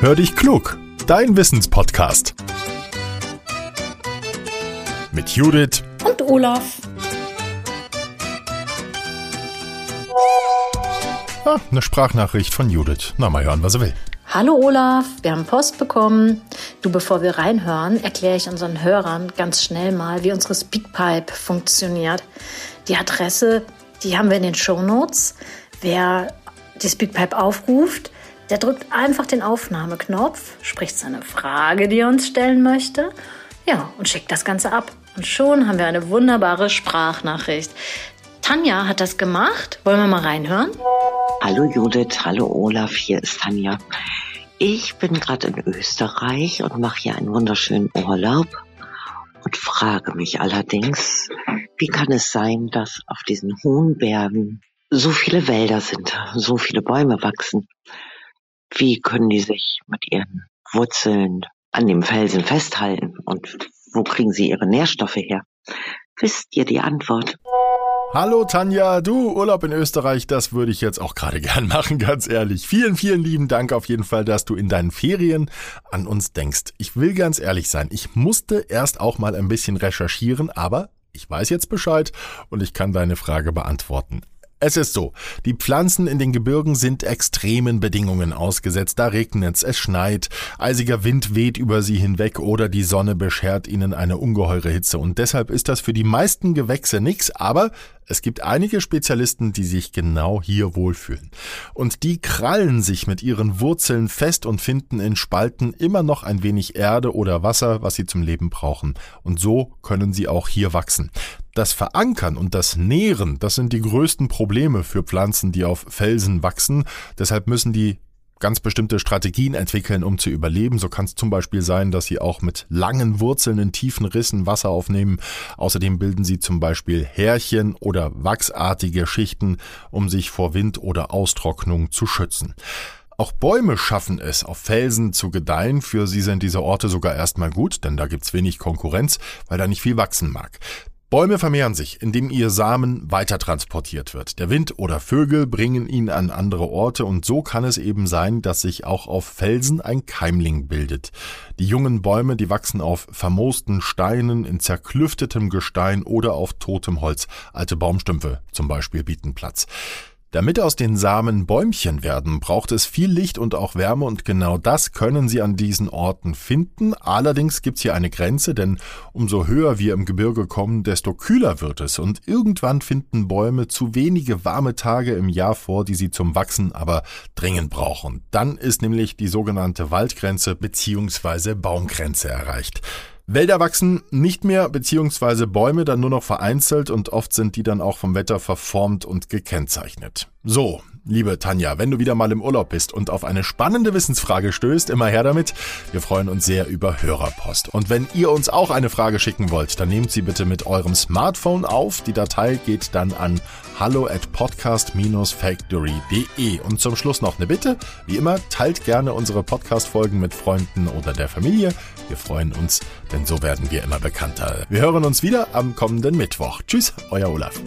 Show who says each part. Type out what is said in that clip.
Speaker 1: Hör dich klug, dein Wissenspodcast. Mit Judith
Speaker 2: und Olaf.
Speaker 1: Ah, eine Sprachnachricht von Judith. Na, mal hören, was er will.
Speaker 2: Hallo Olaf, wir haben Post bekommen. Du, bevor wir reinhören, erkläre ich unseren Hörern ganz schnell mal, wie unsere Speakpipe funktioniert. Die Adresse, die haben wir in den Show Notes. Wer die Speakpipe aufruft, der drückt einfach den Aufnahmeknopf, spricht seine Frage, die er uns stellen möchte, ja, und schickt das Ganze ab. Und schon haben wir eine wunderbare Sprachnachricht. Tanja hat das gemacht. Wollen wir mal reinhören?
Speaker 3: Hallo Judith, hallo Olaf, hier ist Tanja. Ich bin gerade in Österreich und mache hier einen wunderschönen Urlaub und frage mich allerdings, wie kann es sein, dass auf diesen hohen Bergen so viele Wälder sind, so viele Bäume wachsen? Wie können die sich mit ihren Wurzeln an dem Felsen festhalten und wo kriegen sie ihre Nährstoffe her? Wisst ihr die Antwort?
Speaker 1: Hallo Tanja, du Urlaub in Österreich, das würde ich jetzt auch gerade gern machen, ganz ehrlich. Vielen, vielen lieben Dank auf jeden Fall, dass du in deinen Ferien an uns denkst. Ich will ganz ehrlich sein, ich musste erst auch mal ein bisschen recherchieren, aber ich weiß jetzt Bescheid und ich kann deine Frage beantworten. Es ist so, die Pflanzen in den Gebirgen sind extremen Bedingungen ausgesetzt. Da regnet's, es schneit, eisiger Wind weht über sie hinweg oder die Sonne beschert ihnen eine ungeheure Hitze. Und deshalb ist das für die meisten Gewächse nix, aber es gibt einige Spezialisten, die sich genau hier wohlfühlen. Und die krallen sich mit ihren Wurzeln fest und finden in Spalten immer noch ein wenig Erde oder Wasser, was sie zum Leben brauchen. Und so können sie auch hier wachsen. Das Verankern und das Nähren, das sind die größten Probleme für Pflanzen, die auf Felsen wachsen. Deshalb müssen die ganz bestimmte Strategien entwickeln, um zu überleben. So kann es zum Beispiel sein, dass sie auch mit langen Wurzeln in tiefen Rissen Wasser aufnehmen. Außerdem bilden sie zum Beispiel Härchen oder wachsartige Schichten, um sich vor Wind oder Austrocknung zu schützen. Auch Bäume schaffen es, auf Felsen zu gedeihen. Für sie sind diese Orte sogar erstmal gut, denn da gibt's wenig Konkurrenz, weil da nicht viel wachsen mag. Bäume vermehren sich, indem ihr Samen weiter transportiert wird. Der Wind oder Vögel bringen ihn an andere Orte und so kann es eben sein, dass sich auch auf Felsen ein Keimling bildet. Die jungen Bäume, die wachsen auf vermoosten Steinen, in zerklüftetem Gestein oder auf totem Holz. Alte Baumstümpfe zum Beispiel bieten Platz. Damit aus den Samen Bäumchen werden, braucht es viel Licht und auch Wärme und genau das können Sie an diesen Orten finden. Allerdings gibt's hier eine Grenze, denn umso höher wir im Gebirge kommen, desto kühler wird es und irgendwann finden Bäume zu wenige warme Tage im Jahr vor, die sie zum Wachsen aber dringend brauchen. Dann ist nämlich die sogenannte Waldgrenze bzw. Baumgrenze erreicht. Wälder wachsen nicht mehr, beziehungsweise Bäume dann nur noch vereinzelt und oft sind die dann auch vom Wetter verformt und gekennzeichnet. So, liebe Tanja, wenn du wieder mal im Urlaub bist und auf eine spannende Wissensfrage stößt, immer her damit. Wir freuen uns sehr über Hörerpost. Und wenn ihr uns auch eine Frage schicken wollt, dann nehmt sie bitte mit eurem Smartphone auf. Die Datei geht dann an hallo at podcast-factory.de. Und zum Schluss noch eine Bitte. Wie immer, teilt gerne unsere Podcast-Folgen mit Freunden oder der Familie. Wir freuen uns, denn so werden wir immer bekannter. Wir hören uns wieder am kommenden Mittwoch. Tschüss, euer Olaf.